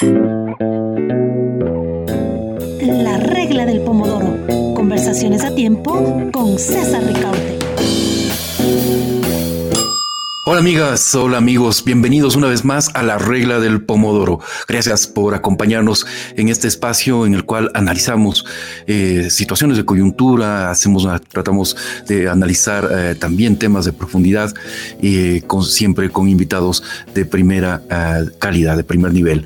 La regla del pomodoro. Conversaciones a tiempo con César Ricaute. Hola amigas, hola amigos, bienvenidos una vez más a la regla del pomodoro. Gracias por acompañarnos en este espacio en el cual analizamos eh, situaciones de coyuntura, hacemos, tratamos de analizar eh, también temas de profundidad, eh, siempre con invitados de primera calidad, de primer nivel,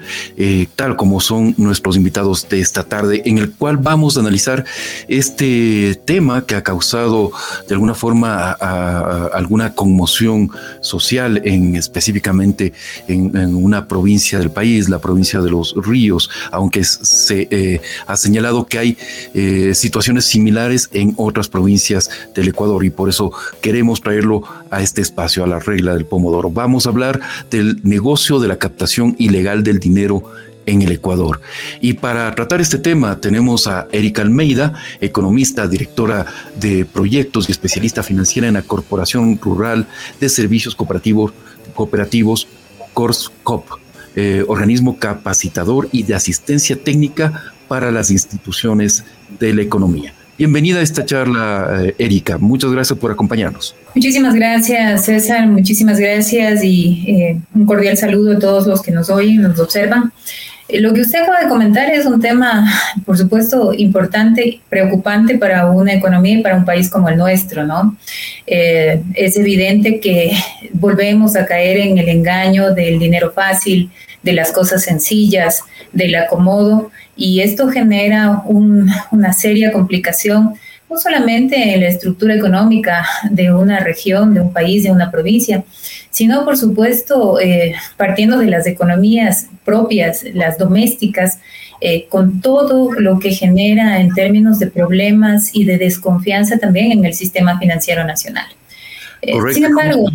tal como son nuestros invitados de esta tarde, en el cual vamos a analizar este tema que ha causado de alguna forma alguna conmoción social en específicamente en, una provincia del país, la provincia de los ríos, aunque se eh, ha señalado que hay eh, situaciones similares en otras provincias del Ecuador y por eso queremos traerlo a este espacio, a la regla del pomodoro. Vamos a hablar del negocio de la captación ilegal del dinero en el Ecuador. Y para tratar este tema tenemos a Erika Almeida, economista, directora de proyectos y especialista financiera en la Corporación Rural de Servicios Cooperativos, CORSCOP, eh, organismo capacitador y de asistencia técnica para las instituciones de la economía. Bienvenida a esta charla, eh, Erika. Muchas gracias por acompañarnos. Muchísimas gracias, César. Muchísimas gracias y eh, un cordial saludo a todos los que nos oyen, nos observan. Lo que usted acaba de comentar es un tema, por supuesto, importante, preocupante para una economía y para un país como el nuestro, ¿no? Eh, es evidente que volvemos a caer en el engaño del dinero fácil, de las cosas sencillas, del acomodo, y esto genera una seria complicación no solamente en la estructura económica de una región, de un país, de una provincia, sino por supuesto eh, partiendo de las economías propias, las domésticas, eh, con todo lo que genera en términos de problemas y de desconfianza también en el sistema financiero nacional. Eh, sin embargo,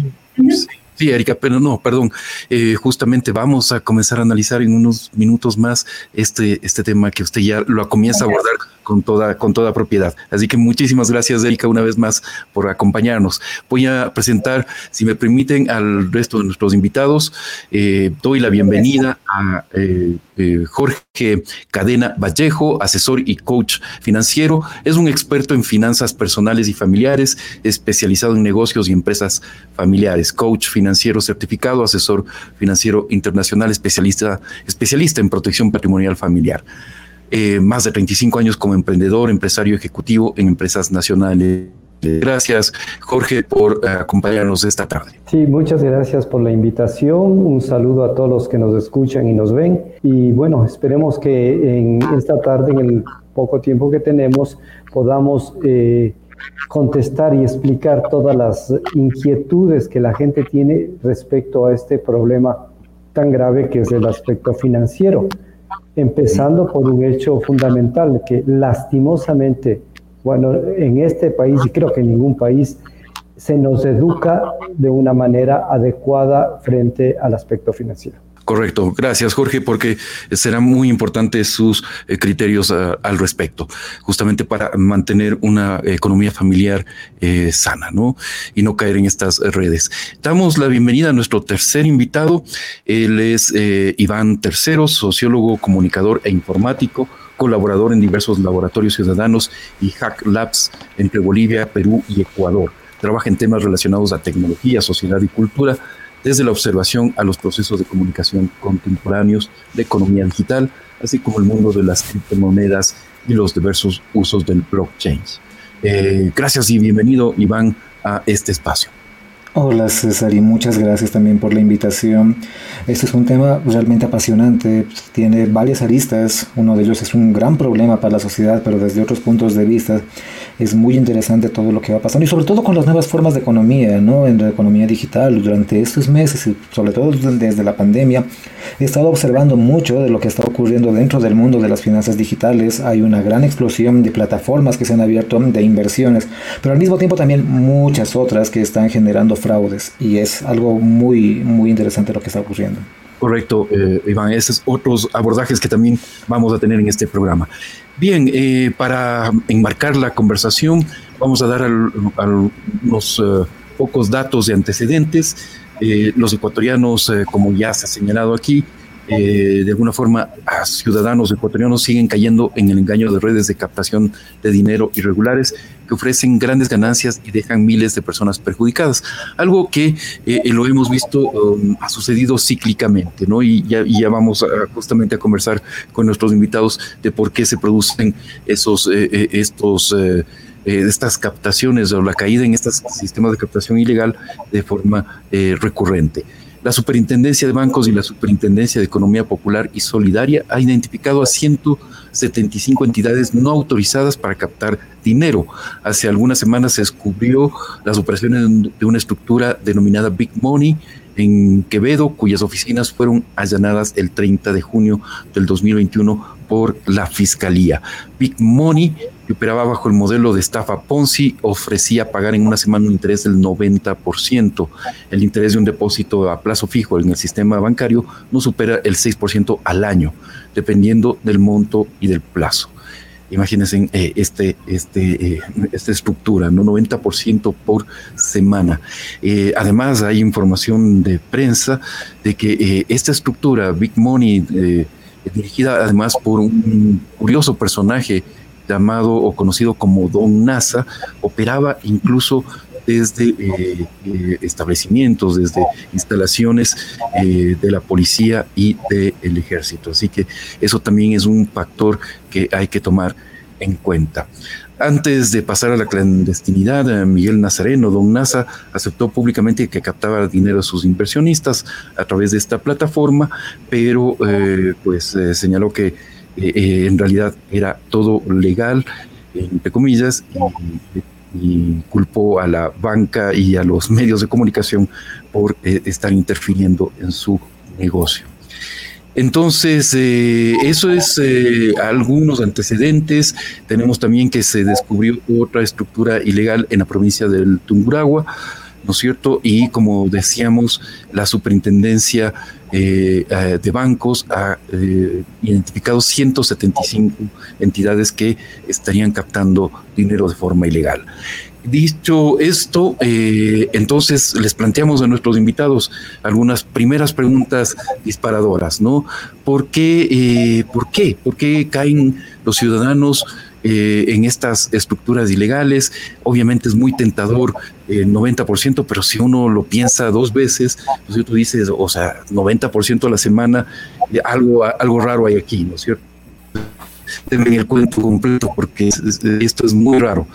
Sí, Erika, pero no, perdón. Eh, justamente vamos a comenzar a analizar en unos minutos más este, este tema que usted ya lo comienza a abordar con toda, con toda propiedad. Así que muchísimas gracias, Erika, una vez más por acompañarnos. Voy a presentar, si me permiten, al resto de nuestros invitados. Eh, doy la bienvenida a eh, Jorge Cadena Vallejo, asesor y coach financiero. Es un experto en finanzas personales y familiares, especializado en negocios y empresas familiares, coach financiero certificado, asesor financiero internacional, especialista, especialista en protección patrimonial familiar. Eh, más de 35 años como emprendedor, empresario ejecutivo en empresas nacionales. Gracias, Jorge, por eh, acompañarnos esta tarde. Sí, muchas gracias por la invitación. Un saludo a todos los que nos escuchan y nos ven. Y bueno, esperemos que en esta tarde, en el poco tiempo que tenemos, podamos eh, contestar y explicar todas las inquietudes que la gente tiene respecto a este problema tan grave que es el aspecto financiero, empezando por un hecho fundamental que lastimosamente, bueno, en este país y creo que en ningún país se nos educa de una manera adecuada frente al aspecto financiero. Correcto, gracias Jorge, porque serán muy importantes sus eh, criterios ah, al respecto, justamente para mantener una economía familiar eh, sana, ¿no? Y no caer en estas redes. Damos la bienvenida a nuestro tercer invitado, él es eh, Iván Tercero, sociólogo, comunicador e informático colaborador en diversos laboratorios ciudadanos y Hack Labs entre Bolivia, Perú y Ecuador. Trabaja en temas relacionados a tecnología, sociedad y cultura, desde la observación a los procesos de comunicación contemporáneos de economía digital, así como el mundo de las criptomonedas y los diversos usos del blockchain. Eh, gracias y bienvenido, Iván, a este espacio. Hola César y muchas gracias también por la invitación. Este es un tema realmente apasionante, tiene varias aristas, uno de ellos es un gran problema para la sociedad, pero desde otros puntos de vista es muy interesante todo lo que va pasando y sobre todo con las nuevas formas de economía, ¿no? en la economía digital. Durante estos meses y sobre todo desde la pandemia he estado observando mucho de lo que está ocurriendo dentro del mundo de las finanzas digitales. Hay una gran explosión de plataformas que se han abierto de inversiones, pero al mismo tiempo también muchas otras que están generando y es algo muy, muy interesante lo que está ocurriendo. Correcto, eh, Iván, esos otros abordajes que también vamos a tener en este programa. Bien, eh, para enmarcar la conversación, vamos a dar unos eh, pocos datos de antecedentes. los ecuatorianos, como ya se ha señalado aquí, eh, de alguna forma ciudadanos ecuatorianos siguen cayendo en el engaño de redes de captación de dinero irregulares que ofrecen grandes ganancias y dejan miles de personas perjudicadas. Algo que eh, lo hemos visto, um, ha sucedido cíclicamente, ¿no? Y ya, ya vamos justamente a conversar con nuestros invitados de por qué se producen esos, eh, estos... estas captaciones o la caída en estos sistemas de captación ilegal de forma recurrente. La Superintendencia de Bancos y la Superintendencia de Economía Popular y Solidaria ha identificado a 175 entidades no autorizadas para captar dinero. Hace algunas semanas se descubrió las operaciones de una estructura denominada Big Money en Quevedo, cuyas oficinas fueron allanadas el 30 de junio del 2021 por la Fiscalía. Big Money, que operaba bajo el modelo de estafa Ponzi, ofrecía pagar en una semana un interés del 90%. El interés de un depósito a plazo fijo en el sistema bancario no supera el 6% al año, dependiendo del monto y del plazo. Imagínense eh, este, este, eh, esta estructura, ¿no? 90% por semana. Eh, además, hay información de prensa de que esta estructura, Big Money, dirigida además por un curioso personaje llamado o conocido como Don NASA, operaba incluso desde establecimientos, desde instalaciones de la policía y del ejército. Así que eso también es un factor que hay que tomar en cuenta. Antes de pasar a la clandestinidad, eh, Miguel Nazareno, don NASA, aceptó públicamente que captaba dinero a sus inversionistas a través de esta plataforma, pero eh, pues eh, señaló que en realidad era todo legal, entre comillas, y, culpó a la banca y a los medios de comunicación por estar interfiriendo en su negocio. Entonces, eh, eso es eh, algunos antecedentes. Tenemos también que se descubrió otra estructura ilegal en la provincia del Tunguragua, ¿no es cierto? Y como decíamos, la superintendencia eh, de bancos ha identificado 175 entidades que estarían captando dinero de forma ilegal. Dicho esto, eh, entonces les planteamos a nuestros invitados algunas primeras preguntas disparadoras, ¿no? ¿Por qué, eh, por qué, por qué caen los ciudadanos eh, en estas estructuras ilegales? Obviamente es muy tentador el 90%, pero si uno lo piensa dos veces, pues tú dices, o sea, 90% a la semana, algo, algo raro hay aquí, ¿no es cierto? denme el cuento completo porque esto es muy raro.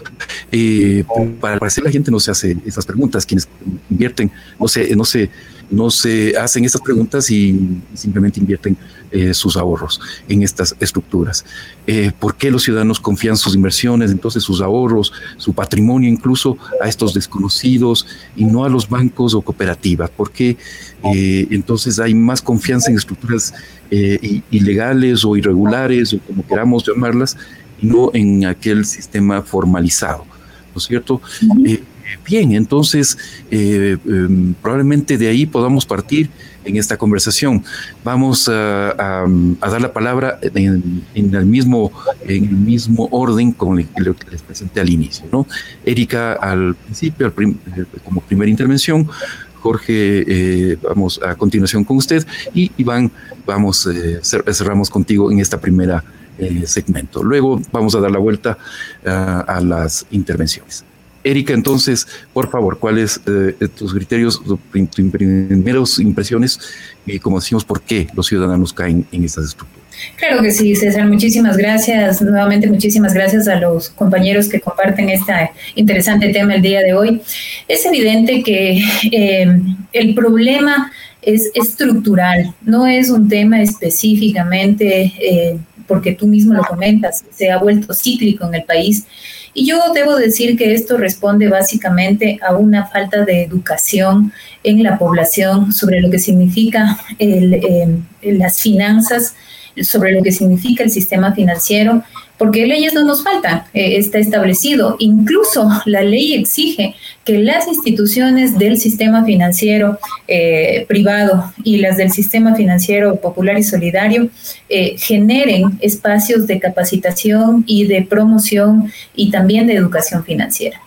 Eh, para parecer la gente no se hace esas preguntas, quienes invierten no se, no se, no se hacen estas preguntas y simplemente invierten eh, sus ahorros en estas estructuras. Eh, ¿Por qué los ciudadanos confían sus inversiones, entonces sus ahorros, su patrimonio incluso a estos desconocidos y no a los bancos o cooperativas? ¿Por qué entonces hay más confianza en estructuras ilegales o irregulares o como queramos llamarlas y no en aquel sistema formalizado? ¿no es cierto? Eh, bien, entonces eh, em, probablemente de ahí podamos partir en esta conversación. Vamos a, dar la palabra en, el mismo, en el mismo orden con el que les presenté al inicio. ¿no? Erika al principio, eh, como primera intervención, Jorge, vamos a continuación con usted y Iván, vamos, cerramos contigo en esta primera eh, segmento. Luego vamos a dar la vuelta a las intervenciones. Erika, entonces, por favor, ¿cuáles eh, tus criterios, tus primeras impresiones y, como decimos, por qué los ciudadanos caen en estas estructuras? Claro que sí, César. Muchísimas gracias. Nuevamente, muchísimas gracias a los compañeros que comparten este interesante tema el día de hoy. Es evidente que eh, el problema es estructural, no es un tema específicamente porque tú mismo lo comentas, se ha vuelto cíclico en el país. Y yo debo decir que esto responde básicamente a una falta de educación en la población sobre lo que significa eh, las finanzas, sobre lo que significa el sistema financiero porque leyes no nos faltan, eh, está establecido. Incluso la ley exige que las instituciones del sistema financiero eh, privado y las del sistema financiero popular y solidario eh, generen espacios de capacitación y de promoción y también de educación financiera.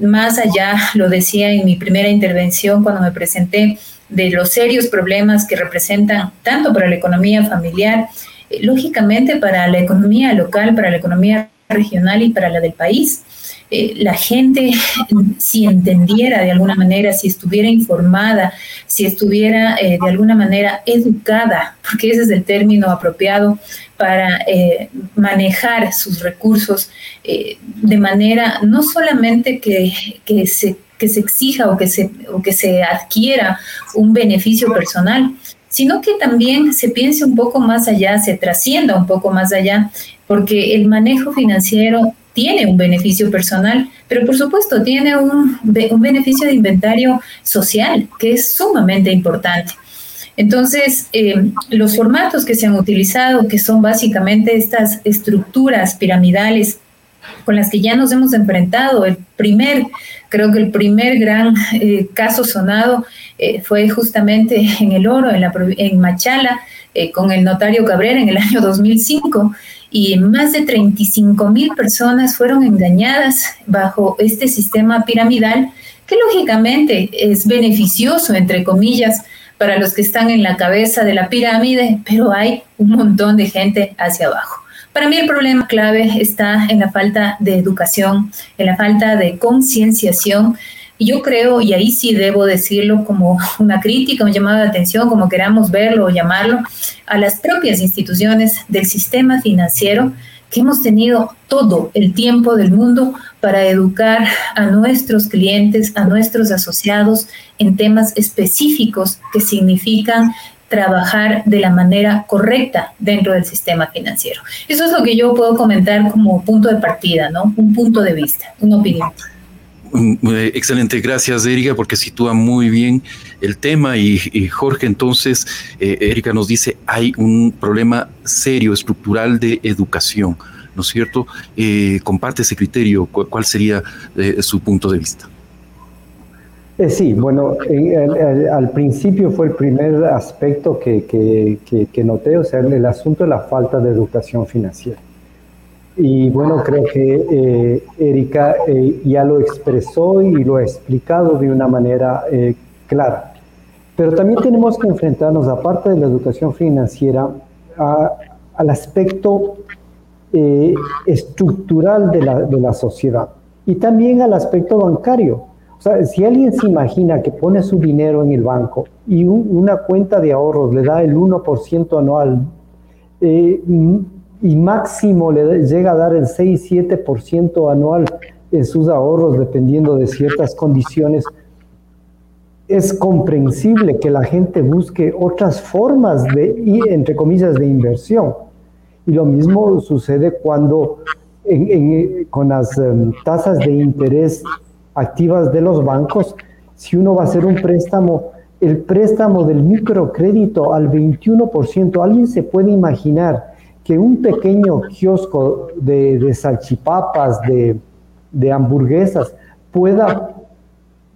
más allá, lo decía en mi primera intervención cuando me presenté, de los serios problemas que representan tanto para la economía familiar, eh, lógicamente para la economía local, para la economía regional y para la del país. Eh, la gente, si entendiera de alguna manera, si estuviera informada, si estuviera eh, de alguna manera educada, porque ese es el término apropiado para eh, manejar sus recursos de manera no solamente que, que, se, que se exija o que se, o que se adquiera un beneficio personal, sino que también se piense un poco más allá, se trascienda un poco más allá, porque el manejo financiero tiene un beneficio personal, pero por supuesto tiene un, un beneficio de inventario social que es sumamente importante. Entonces, eh, los formatos que se han utilizado, que son básicamente estas estructuras piramidales con las que ya nos hemos enfrentado, el primer, creo que el primer gran eh, caso sonado eh, fue justamente en el oro, en, la, en Machala, con el notario Cabrera en el año 2005 y más de 35 mil personas fueron engañadas bajo este sistema piramidal que lógicamente es beneficioso, entre comillas, para los que están en la cabeza de la pirámide, pero hay un montón de gente hacia abajo. Para mí el problema clave está en la falta de educación, en la falta de concienciación. Yo creo, y ahí sí debo decirlo como una crítica, un llamado de atención, como queramos verlo o llamarlo, a las propias instituciones del sistema financiero que hemos tenido todo el tiempo del mundo para educar a nuestros clientes, a nuestros asociados en temas específicos que significan trabajar de la manera correcta dentro del sistema financiero. Eso es lo que yo puedo comentar como punto de partida, ¿no? Un punto de vista, una opinión. Mm, eh, excelente, gracias Erika, porque sitúa muy bien el tema y, Jorge, entonces, eh, Erika nos dice, hay un problema serio, estructural de educación, ¿no es cierto? Eh, comparte ese criterio, ¿cuál, sería su punto de vista? Sí, bueno, al principio fue el primer aspecto que, noté, o sea, el asunto de la falta de educación financiera. Y bueno, creo que eh, Erika eh, ya lo expresó y lo ha explicado de una manera eh, clara. Pero también tenemos que enfrentarnos, aparte de la educación financiera, al aspecto estructural de la, de la sociedad y también al aspecto bancario. O sea, si alguien se imagina que pone su dinero en el banco y una cuenta de ahorros le da el 1% anual, eh, y máximo le llega a dar el 6-7% anual en sus ahorros dependiendo de ciertas condiciones, es comprensible que la gente busque otras formas de, entre comillas, de inversión. Y lo mismo sucede cuando con las em, tasas de interés activas de los bancos, si uno va a hacer un préstamo, el préstamo del microcrédito al 21%, alguien se puede imaginar que un pequeño kiosco de, salchipapas, de, hamburguesas, pueda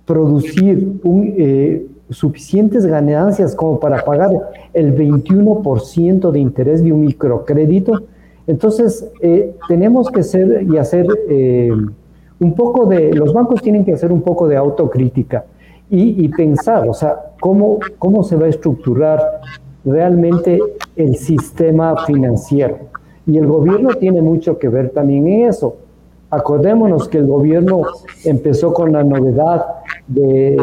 producir eh, suficientes ganancias como para pagar el 21% de interés de un microcrédito, entonces eh, tenemos que ser y hacer eh, un poco de, los bancos tienen que hacer un poco de autocrítica y, pensar, o sea, cómo, cómo se va a estructurar realmente el sistema financiero. Y el gobierno tiene mucho que ver también en eso. Acordémonos que el gobierno empezó con la novedad de,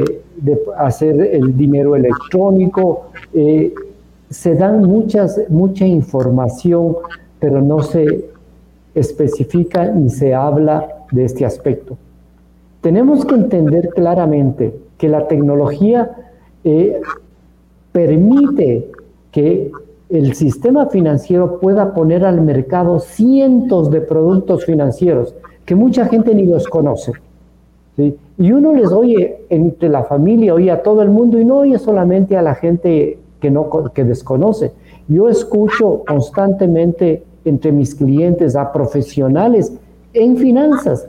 hacer el dinero electrónico. Eh, se dan muchas, mucha información, pero no se especifica ni se habla de este aspecto. Tenemos que entender claramente que la tecnología eh, permite que el sistema financiero pueda poner al mercado cientos de productos financieros que mucha gente ni los conoce. Y uno les oye entre la familia, oye a todo el mundo y no oye solamente a la gente que, no, que desconoce. Yo escucho constantemente entre mis clientes a profesionales en finanzas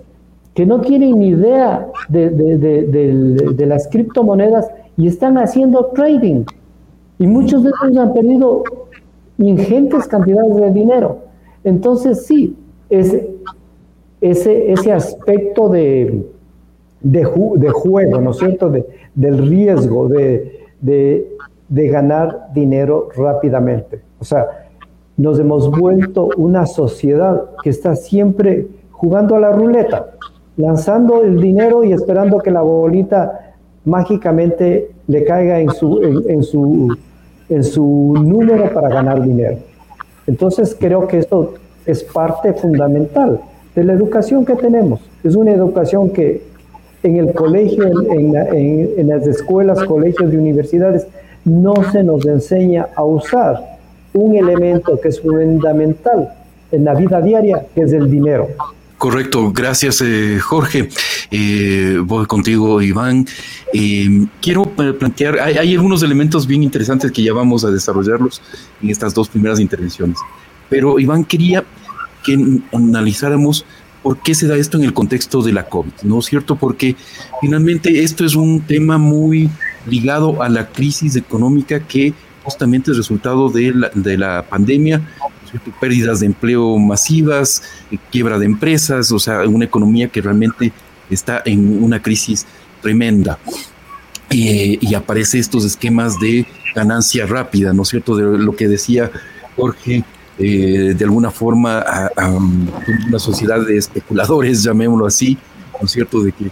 que no tienen ni idea de, de las criptomonedas y están haciendo trading. Y muchos de ellos han perdido ingentes cantidades de dinero. Entonces, sí, ese, ese, ese aspecto de, de, juego, ¿no es cierto?, de, del riesgo, de, de, de ganar dinero rápidamente. O sea, nos hemos vuelto una sociedad que está siempre jugando a la ruleta, lanzando el dinero y esperando que la bolita mágicamente le caiga en su, en, su, en su número para ganar dinero. Entonces creo que esto es parte fundamental de la educación que tenemos. Es una educación que en el colegio, en, en, las escuelas, colegios y universidades no se nos enseña a usar un elemento que es fundamental en la vida diaria, que es el dinero. Correcto, gracias eh, Jorge. Eh, voy contigo, Iván. Eh, quiero plantear, hay, hay, algunos elementos bien interesantes que ya vamos a desarrollarlos en estas dos primeras intervenciones. Pero Iván, quería que analizáramos por qué se da esto en el contexto de la COVID, ¿no es cierto? Porque finalmente esto es un tema muy ligado a la crisis económica que justamente es resultado de la, de la pandemia pérdidas de empleo masivas, eh, quiebra de empresas, o sea, una economía que realmente está en una crisis tremenda. y aparece estos esquemas de ganancia rápida, ¿no es cierto? De lo que decía Jorge, eh, de alguna forma, una sociedad de especuladores, llamémoslo así, ¿no es cierto? De que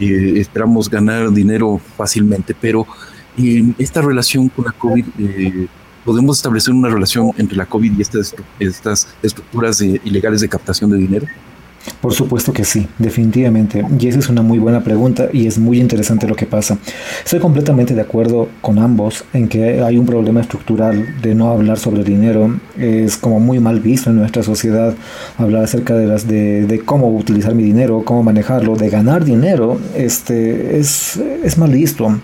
eh, esperamos ganar dinero fácilmente, pero esta relación con la COVID ¿Podemos establecer una relación entre la COVID y estas, estas estructuras ilegales de captación de dinero? Por supuesto que sí, definitivamente. Y esa es una muy buena pregunta y es muy interesante lo que pasa. Estoy completamente de acuerdo con ambos en que hay un problema estructural de no hablar sobre dinero. Es como muy mal visto en nuestra sociedad hablar acerca de, las, de, de cómo utilizar mi dinero, cómo manejarlo, de ganar dinero. Este, es, es mal visto.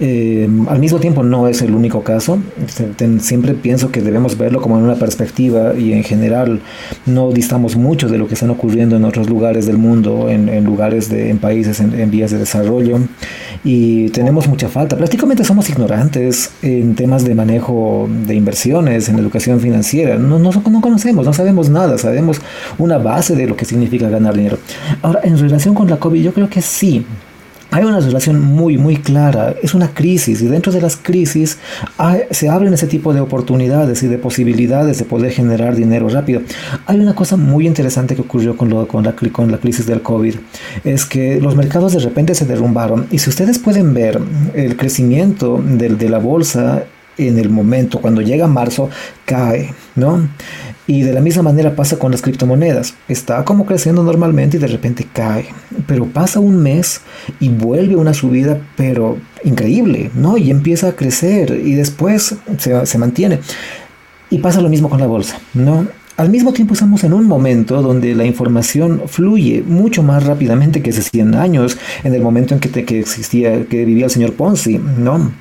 Eh, al mismo tiempo no es el único caso. Siempre pienso que debemos verlo como en una perspectiva y en general no distamos mucho de lo que están ocurriendo en otros lugares del mundo, en, lugares de, en países en, vías de desarrollo y tenemos mucha falta. Prácticamente somos ignorantes en temas de manejo de inversiones, en educación financiera. No, no, no conocemos, no sabemos nada, sabemos una base de lo que significa ganar dinero. Ahora, en relación con la COVID, yo creo que sí hay una relación muy, muy clara. Es una crisis y dentro de las crisis se abren ese tipo de oportunidades y de posibilidades de poder generar dinero rápido. Hay una cosa muy interesante que ocurrió con, la, con la crisis del COVID. Es que los mercados de repente se derrumbaron y si ustedes pueden ver el crecimiento de, de la bolsa en el momento, cuando llega marzo, cae, ¿no? Y de la misma manera pasa con las criptomonedas. Está como creciendo normalmente y de repente cae. Pero pasa un mes y vuelve una subida, pero increíble, ¿no? Y empieza a crecer y después se, se mantiene. Y pasa lo mismo con la bolsa, ¿no? Al mismo tiempo estamos en un momento donde la información fluye mucho más rápidamente que hace 100 años, en el momento en que, que existía, que vivía el señor Ponzi, ¿no?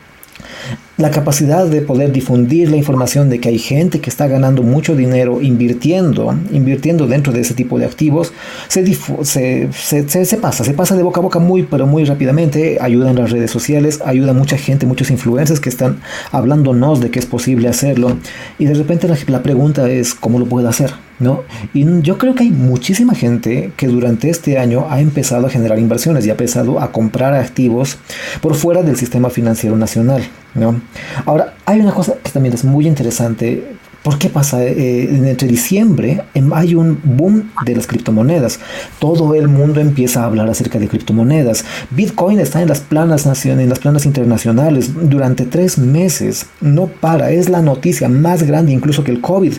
La capacidad de poder difundir la información de que hay gente que está ganando mucho dinero invirtiendo, invirtiendo dentro de ese tipo de activos, se, se, se, pasa, se pasa de boca a boca muy, pero muy rápidamente, ayuda en las redes sociales, ayuda a mucha gente, muchos influencers que están hablándonos de que es posible hacerlo, y de repente la, la pregunta es, ¿cómo lo puedo hacer? ¿No? Y yo creo que hay muchísima gente que durante este año ha empezado a generar inversiones y ha empezado a comprar activos por fuera del sistema financiero nacional. ¿no? Ahora, hay una cosa que también es muy interesante ¿Por qué pasa? Eh, entre diciembre em, hay un boom de las criptomonedas. Todo el mundo empieza a hablar acerca de criptomonedas. Bitcoin está en las planas en las planas internacionales durante tres meses. No para. Es la noticia más grande incluso que el COVID.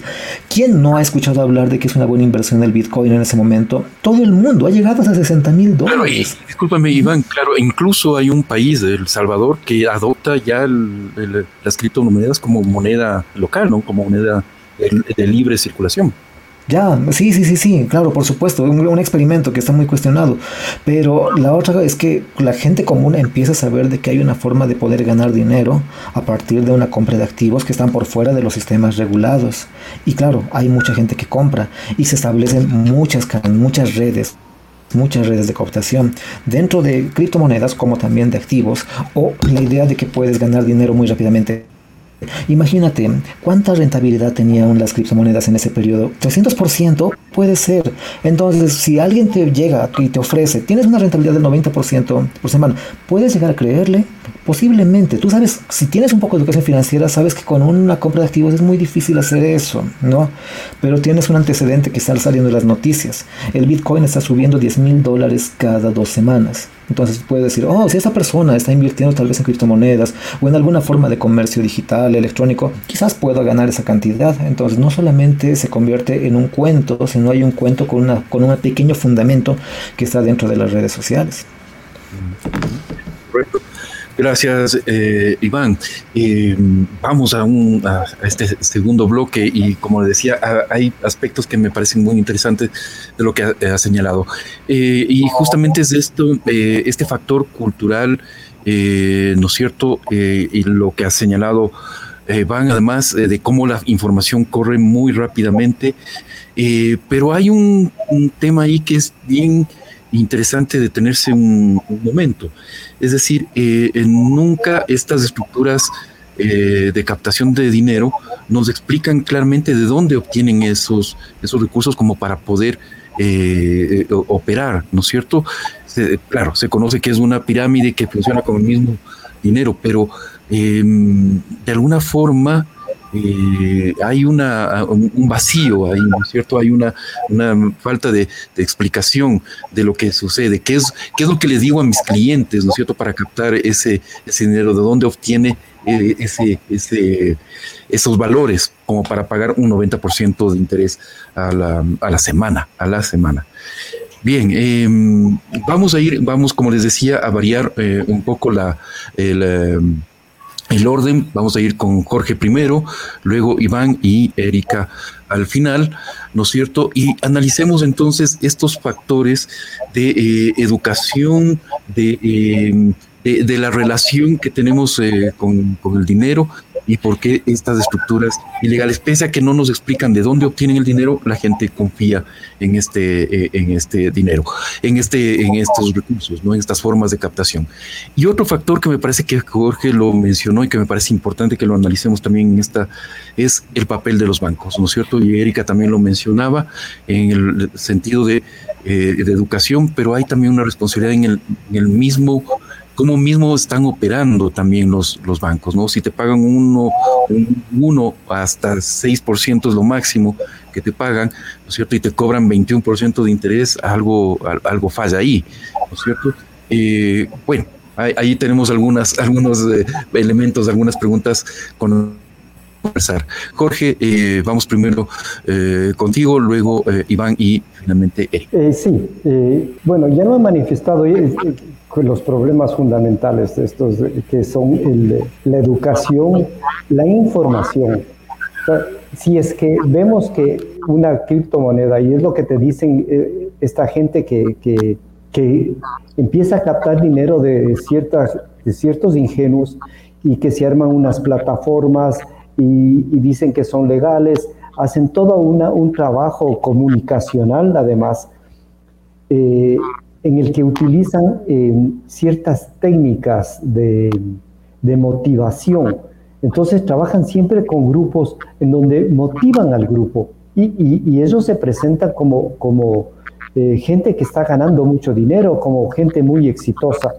¿Quién no ha escuchado hablar de que es una buena inversión el Bitcoin en ese momento? Todo el mundo ha llegado hasta 60 mil dólares. discúlpame, Iván. Claro, incluso hay un país, El Salvador, que adopta ya las criptomonedas como moneda local, ¿no? Como moneda de, libre circulación. Ya, sí, sí, sí, sí, claro, por supuesto, un, un, experimento que está muy cuestionado, pero la otra es que la gente común empieza a saber de que hay una forma de poder ganar dinero a partir de una compra de activos que están por fuera de los sistemas regulados. Y claro, hay mucha gente que compra y se establecen muchas, muchas redes muchas redes de cooptación dentro de criptomonedas como también de activos o la idea de que puedes ganar dinero muy rápidamente Imagínate cuánta rentabilidad tenían las criptomonedas en ese periodo. 300% puede ser. Entonces, si alguien te llega y te ofrece, tienes una rentabilidad del 90% por semana, ¿puedes llegar a creerle? Posiblemente. Tú sabes, si tienes un poco de educación financiera, sabes que con una compra de activos es muy difícil hacer eso, ¿no? Pero tienes un antecedente que está saliendo en las noticias. El Bitcoin está subiendo 10 mil dólares cada dos semanas. Entonces puedes decir, oh, si esa persona está invirtiendo tal vez en criptomonedas o en alguna forma de comercio digital, electrónico, quizás pueda ganar esa cantidad. Entonces no solamente se convierte en un cuento, sino hay un cuento con, una, con un pequeño fundamento que está dentro de las redes sociales. Gracias, eh, Iván. Eh, vamos a, un, este segundo bloque y como le decía, hay aspectos que me parecen muy interesantes de lo que ha, señalado. Eh, y justamente es esto, este factor cultural, ¿no es cierto? y lo que ha señalado Iván, además de cómo la información corre muy rápidamente. pero hay un, un tema ahí que es bien interesante detenerse un, un momento. Es decir, eh, nunca estas estructuras eh, de captación de dinero nos explican claramente de dónde obtienen esos, esos recursos como para poder eh, operar, ¿no es cierto? claro, se conoce que es una pirámide que funciona con el mismo dinero, pero em, de alguna forma eh, hay una, un vacío ahí, ¿no es cierto? Hay una, una falta de, explicación de lo que sucede. ¿Qué es, ¿Qué es lo que les digo a mis clientes, ¿no es cierto? Para captar ese, ese dinero, ¿de dónde obtiene eh, ese, ese, esos valores como para pagar un 90% de interés a la, a la semana, a la semana? Bien, em, vamos a ir, vamos, como les decía, a variar eh, un poco la, el, em, el orden. Vamos a ir con Jorge primero, luego Iván y Erika al final, ¿no es cierto? Y analicemos entonces estos factores de eh, educación, de, eh, de, la relación que tenemos eh, con, con, el dinero y por qué estas estructuras ilegales, pese a que no nos explican de dónde obtienen el dinero, la gente confía en este, eh, en este dinero, en, este, en estos recursos, ¿no? en estas formas de captación. Y otro factor que me parece que Jorge lo mencionó y que me parece importante que lo analicemos también en esta es el papel de los bancos, ¿no es cierto? Y Erika también lo mencionaba en el sentido de, eh, educación, pero hay también una responsabilidad en el mismo cómo mismo están operando también los, los bancos, ¿no? Si te pagan uno, un, uno hasta 6% es lo máximo que te pagan, ¿no es cierto? Y te cobran 21% de interés, algo, algo falla ahí, ¿no es cierto? Eh, bueno, ahí, tenemos algunas, algunos eh, elementos, algunas preguntas con conversar. Jorge, eh, vamos primero eh, contigo, luego eh, Iván y finalmente Eric. sí, bueno, ya lo he manifestado los problemas fundamentales estos, que son la educación, la información. si es que vemos que una criptomoneda, y es lo que te dicen esta gente que, que, que, empieza a captar dinero de, ciertas, de ciertos ingenuos y que se arman unas plataformas y, dicen que son legales, hacen todo una, un trabajo comunicacional además, eh, en el que utilizan eh, ciertas técnicas de, motivación. Entonces trabajan siempre con grupos en donde motivan al grupo y, ellos se presentan como, como eh, gente que está ganando mucho dinero, como gente muy exitosa.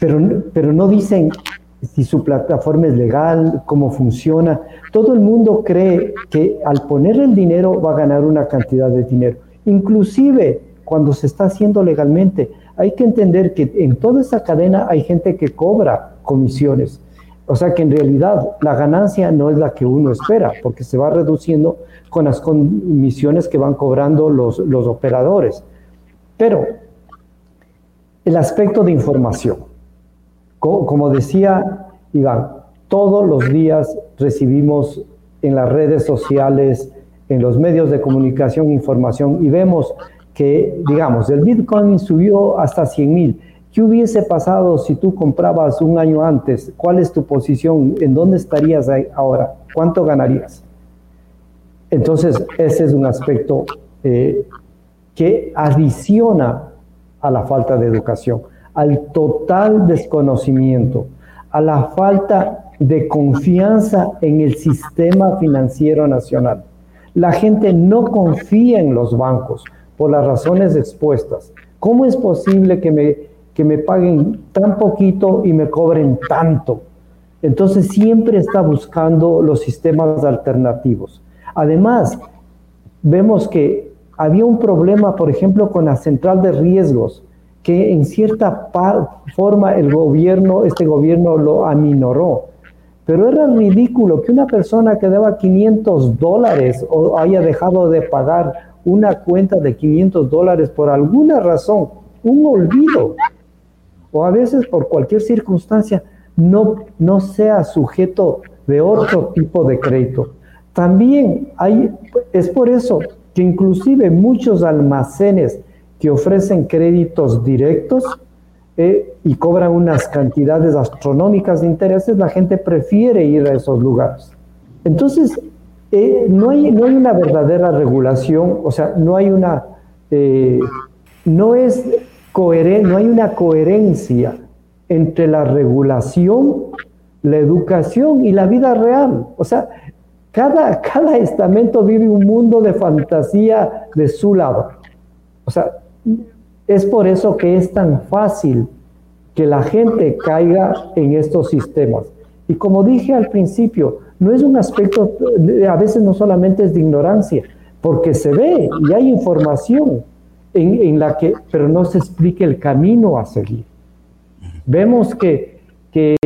Pero, pero no dicen si su plataforma es legal, cómo funciona. Todo el mundo cree que al poner el dinero va a ganar una cantidad de dinero. Inclusive cuando se está haciendo legalmente, hay que entender que en toda esa cadena hay gente que cobra comisiones. O sea que en realidad la ganancia no es la que uno espera, porque se va reduciendo con las comisiones que van cobrando los, los operadores. Pero el aspecto de información. Como decía Iván, todos los días recibimos en las redes sociales, en los medios de comunicación, información y vemos que, digamos, el Bitcoin subió hasta 100 mil. ¿Qué hubiese pasado si tú comprabas un año antes? ¿Cuál es tu posición? ¿En dónde estarías ahora? ¿Cuánto ganarías? Entonces, ese es un aspecto eh, que adiciona a la falta de educación al total desconocimiento, a la falta de confianza en el sistema financiero nacional. La gente no confía en los bancos por las razones expuestas. ¿Cómo es posible que me, que me paguen tan poquito y me cobren tanto? Entonces siempre está buscando los sistemas alternativos. Además, vemos que había un problema, por ejemplo, con la central de riesgos, que en cierta forma el gobierno, este gobierno lo aminoró. Pero era ridículo que una persona que daba 500 dólares o haya dejado de pagar una cuenta de 500 dólares por alguna razón, un olvido, o a veces por cualquier circunstancia, no, no sea sujeto de otro tipo de crédito. También hay, es por eso que inclusive muchos almacenes que ofrecen créditos directos eh, y cobran unas cantidades astronómicas de intereses, la gente prefiere ir a esos lugares. Entonces, eh, no, hay, no hay una verdadera regulación, o sea, no hay una, eh, no es coherente, no hay una coherencia entre la regulación, la educación y la vida real. O sea, cada, cada estamento vive un mundo de fantasía de su lado. O sea, es por eso que es tan fácil que la gente caiga en estos sistemas. Y como dije al principio, no es un aspecto, a veces no solamente es de ignorancia, porque se ve y hay información en, la que, pero no se explica el camino a seguir. Vemos que, que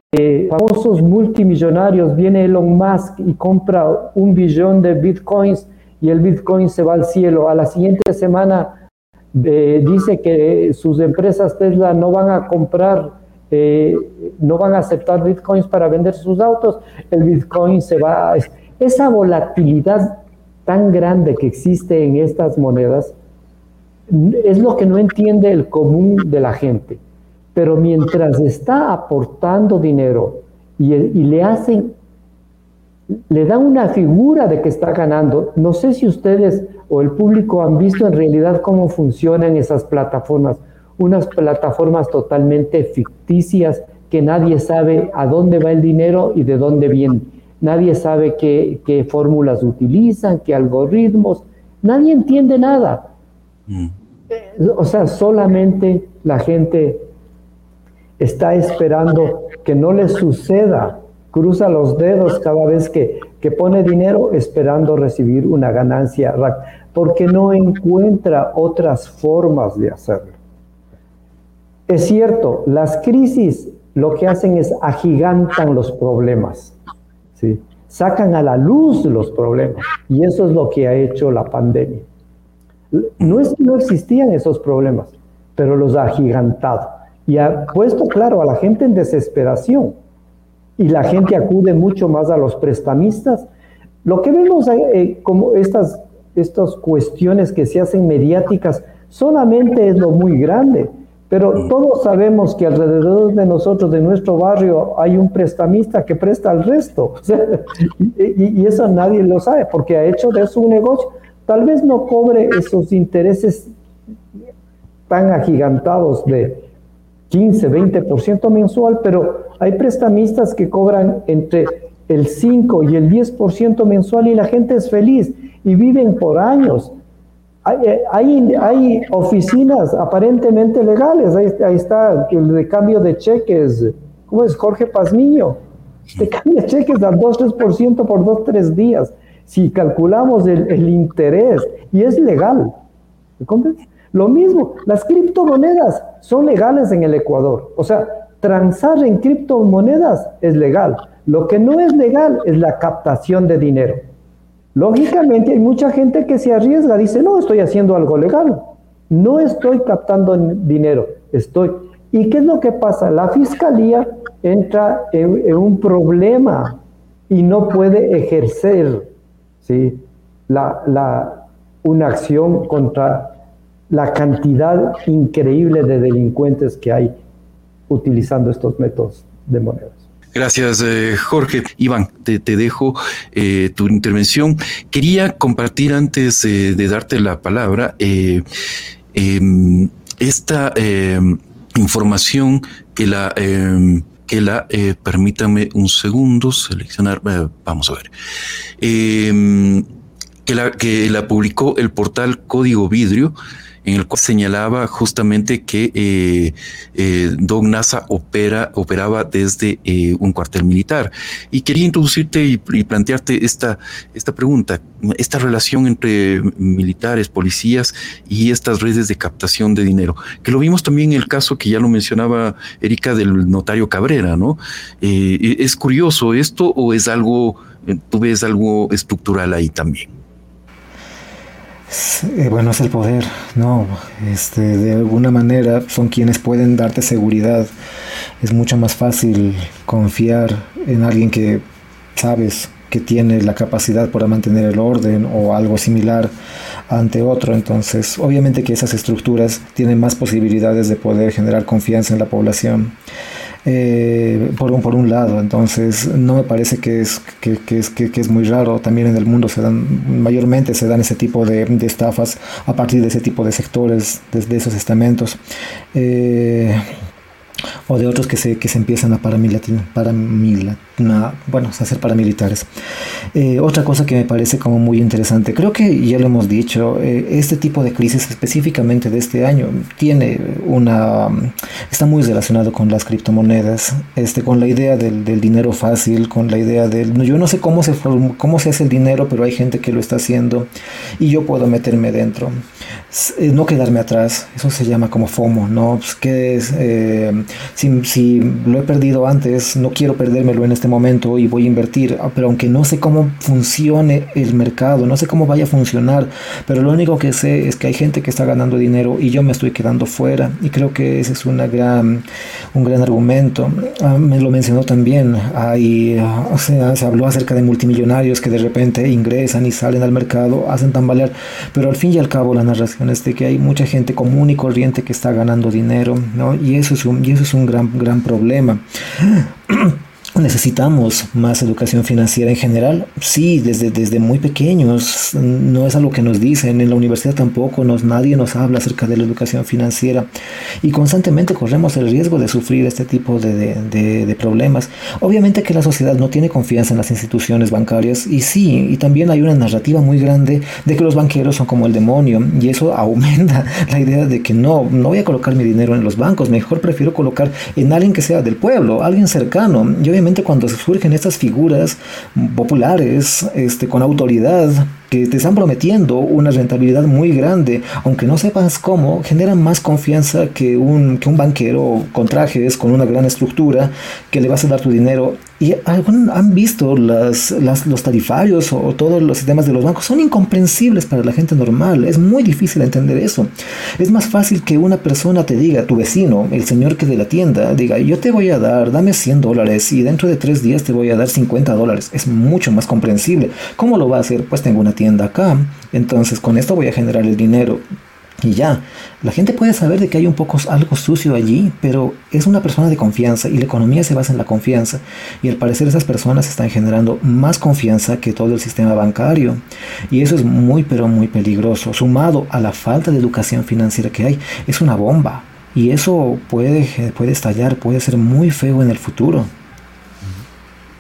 famosos multimillonarios, viene Elon Musk y compra un billón de bitcoins y el bitcoin se va al cielo. A la siguiente semana dice que sus empresas Tesla no van a comprar, eh, no van a aceptar bitcoins para vender sus autos, el bitcoin se va. esa volatilidad tan grande que existe en estas monedas es lo que no entiende el común de la gente. Pero mientras está aportando dinero y, y le hacen le dan una figura de que está ganando. No sé si ustedes o el público han visto en realidad cómo funcionan esas plataformas. Unas plataformas totalmente ficticias que nadie sabe a dónde va el dinero y de dónde viene. Nadie sabe qué, qué fórmulas utilizan, qué algoritmos. Nadie entiende nada. Mm. O sea, solamente la gente está esperando que no le suceda cruza los dedos cada vez que, pone dinero esperando recibir una ganancia, porque no encuentra otras formas de hacerlo. Es cierto, las crisis lo que hacen es agigantan los problemas, ¿sí? sacan a la luz los problemas, y eso es lo que ha hecho la pandemia. No es que no existían esos problemas, pero los ha agigantado y ha puesto, claro, a la gente en desesperación y la gente acude mucho más a los prestamistas. Lo que vemos eh, eh, como estas, estas cuestiones que se hacen mediáticas solamente es lo muy grande, pero todos sabemos que alrededor de nosotros, de nuestro barrio, hay un prestamista que presta al resto. y, y, eso nadie lo sabe porque ha hecho de un negocio. Tal vez no cobre esos intereses tan agigantados de 15, 20% mensual, pero hay prestamistas que cobran entre el 5 y el 10% mensual y la gente es feliz y viven por años. Hay, eh, hay, oficinas aparentemente legales, ahí, está el de cambio de cheques, ¿cómo es? Jorge Pazmiño, te cambia cheques al 2-3% por 2-3 días. Si calculamos el, el, interés, y es legal. Lo mismo, las criptomonedas son legales en el Ecuador. O sea, transar en criptomonedas es legal. Lo que no es legal es la captación de dinero. Lógicamente hay mucha gente que se arriesga, dice, no, estoy haciendo algo legal. No estoy captando dinero, estoy... ¿Y qué es lo que pasa? La fiscalía entra en, un problema y no puede ejercer ¿sí? la, una acción contra la cantidad increíble de delincuentes que hay utilizando estos métodos de monedas. Gracias, eh, Jorge. Iván, te, dejo eh, tu intervención. Quería compartir antes de darte la palabra eh, em, esta em, información que la em, que la, eh, permítanme un segundo, seleccionar, eh, vamos a ver, que, la, que la publicó el portal Código Vidrio en el cual señalaba justamente que eh, eh, Don NASA opera, operaba desde eh, un cuartel militar. Y quería introducirte y, plantearte esta, esta pregunta, esta relación entre militares, policías y estas redes de captación de dinero, que lo vimos también en el caso que ya lo mencionaba Erika del notario Cabrera, ¿no? ¿Es curioso esto o es algo, tú ves algo estructural ahí también? Eh, bueno, es el poder, ¿no? Este, de alguna manera son quienes pueden darte seguridad. Es mucho más fácil confiar en alguien que sabes que tiene la capacidad para mantener el orden o algo similar ante otro. Entonces, obviamente que esas estructuras tienen más posibilidades de poder generar confianza en la población. Eh, por, un, por un lado. Entonces, no me parece que es, que, es, que, es muy raro. También en el mundo se dan, mayormente se dan ese tipo de, estafas a partir de ese tipo de sectores, desde esos estamentos. Eh, o de otros que se, que se empiezan a paramilitar, paramilitar bueno, hacer paramilitares. Eh, otra cosa que me parece como muy interesante, creo que ya lo hemos dicho, eh, este tipo de crisis específicamente de este año tiene una, está muy relacionado con las criptomonedas, este, con la idea del, del dinero fácil, con la idea del, yo no sé cómo se, cómo se hace el dinero, pero hay gente que lo está haciendo y yo puedo meterme dentro, eh, no quedarme atrás, eso se llama como FOMO, ¿no? Pues, que es, si, si lo he perdido antes, no quiero perdérmelo en este momento y voy a invertir, ah, pero aunque no sé cómo funcione el mercado, no sé cómo vaya a funcionar, pero lo único que sé es que hay gente que está ganando dinero y yo me estoy quedando fuera y creo que ese es una gran, un gran argumento. Ah, me lo mencionó también, hay, ah, o sea, se habló acerca de multimillonarios que de repente ingresan y salen al mercado, hacen tambalear, pero al fin y al cabo la narración es de que hay mucha gente común y corriente que está ganando dinero, ¿no? Y eso es un, eso es un gran, gran problema. necesitamos más educación financiera en general. Sí, desde, desde muy pequeños. No es algo que nos dicen. En la universidad tampoco nos, nadie nos habla acerca de la educación financiera. Y constantemente corremos el riesgo de sufrir este tipo de, de, problemas. Obviamente que la sociedad no tiene confianza en las instituciones bancarias. Y sí, y también hay una narrativa muy grande de que los banqueros son como el demonio. Y eso aumenta la idea de que no, no voy a colocar mi dinero en los bancos. Mejor prefiero colocar en alguien que sea del pueblo, alguien cercano. Y obviamente cuando surgen estas figuras populares este, con autoridad que te están prometiendo una rentabilidad muy grande, aunque no sepas cómo, generan más confianza que un, que un banquero con trajes, con una gran estructura, que le vas a dar tu dinero. Y han visto las, los tarifarios o, todos los sistemas de los bancos, son incomprensibles para la gente normal, es muy difícil entender eso. Es más fácil que una persona te diga, tu vecino, el señor que de la tienda, diga, yo te voy a dar, dame 100 dólares y dentro de tres días te voy a dar 50 dólares. Es mucho más comprensible. ¿Cómo lo va a hacer? Pues tengo una tienda acá, entonces con esto voy a generar el dinero. Y ya, la gente puede saber de que hay un poco algo sucio allí, pero es una persona de confianza y la economía se basa en la confianza. Y al parecer esas personas están generando más confianza que todo el sistema bancario. Y eso es muy pero muy peligroso. Sumado a la falta de educación financiera que hay, es una bomba. Y eso puede, puede estallar, puede ser muy feo en el futuro.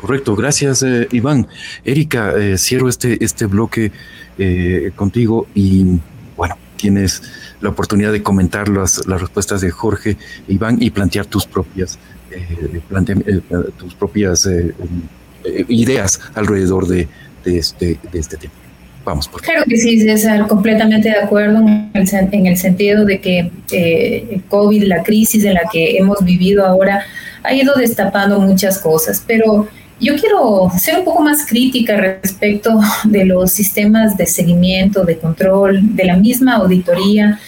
Correcto, gracias eh, Iván. Erika, eh, cierro este, este bloque eh, contigo y bueno, tienes la oportunidad de comentar las, las respuestas de Jorge Iván y plantear tus propias, tus propias ideas alrededor de, este, de este tema. Vamos, por Claro que sí, César, completamente de acuerdo en el, en el sentido de que el COVID, la crisis en la que hemos vivido ahora, ha ido destapando muchas cosas, pero yo quiero ser un poco más crítica respecto de los sistemas de seguimiento, de control, de la misma auditoría,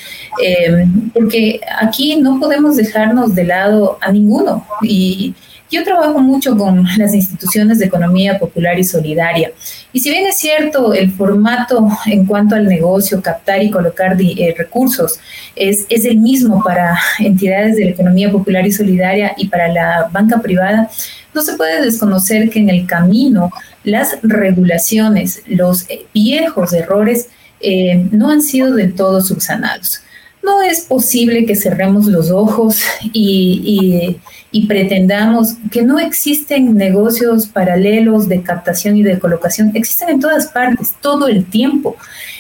eh, porque aquí no podemos dejarnos de lado a ninguno. Y yo trabajo mucho con las instituciones de economía popular y solidaria. Y si bien es cierto, el formato en cuanto al negocio, captar y colocar eh, recursos es, es el mismo para entidades de la economía popular y solidaria y para la banca privada, no se puede desconocer que en el camino las regulaciones, los viejos errores, eh, no han sido del todo subsanados. no es posible que cerremos los ojos y, pretendamos que no existen negocios paralelos de captación y de colocación. Existen en todas partes, todo el tiempo.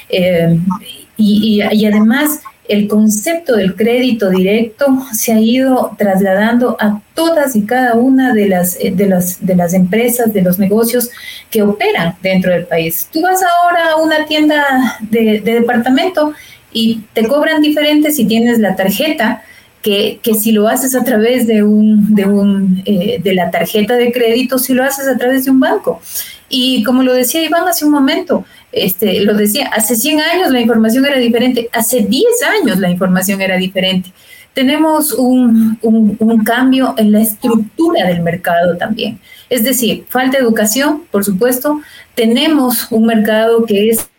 Eh, y, además el concepto del crédito directo se ha ido trasladando a todas y cada una de las, eh, de las, de las empresas, de los negocios que operan dentro del país. Tú vas ahora a una tienda de, departamento y te cobran diferente si tienes la tarjeta. Que, que, si lo haces a través de un, de un eh, de la tarjeta de crédito, si lo haces a través de un banco. Y como lo decía Iván hace un momento, este, lo decía, hace 100 años la información era diferente, hace 10 años la información era diferente. Tenemos un, un, cambio en la estructura del mercado también. Es decir, falta educación, por supuesto. Tenemos un mercado que es